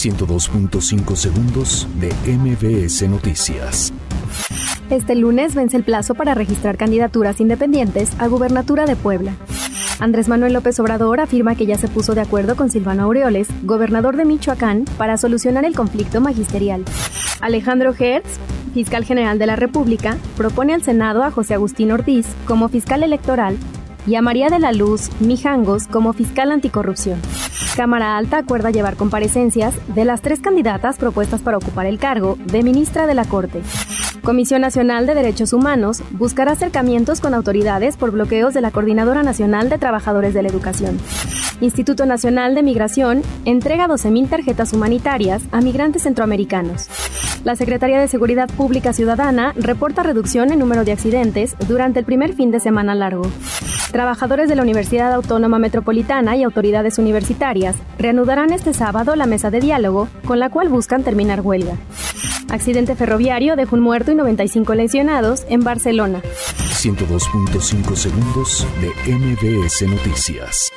102.5 segundos de MBS Noticias. Este lunes vence el plazo para registrar candidaturas independientes a gubernatura de Puebla. Andrés Manuel López Obrador afirma que ya se puso de acuerdo con Silvano Aureoles, gobernador de Michoacán, para solucionar el conflicto magisterial. Alejandro Hertz, fiscal general de la República, propone al Senado a José Agustín Ortiz como fiscal electoral y a María de la Luz Mijangos como fiscal anticorrupción. Cámara Alta acuerda llevar comparecencias de las tres candidatas propuestas para ocupar el cargo de ministra de la Corte. Comisión Nacional de Derechos Humanos buscará acercamientos con autoridades por bloqueos de la Coordinadora Nacional de Trabajadores de la Educación. Instituto Nacional de Migración entrega 12.000 tarjetas humanitarias a migrantes centroamericanos. La Secretaría de Seguridad Pública Ciudadana reporta reducción en número de accidentes durante el primer fin de semana largo. Trabajadores de la Universidad Autónoma Metropolitana y autoridades universitarias reanudarán este sábado la mesa de diálogo con la cual buscan terminar huelga. Accidente ferroviario dejó un muerto y 95 lesionados en Barcelona. 102.5 segundos de MBS Noticias.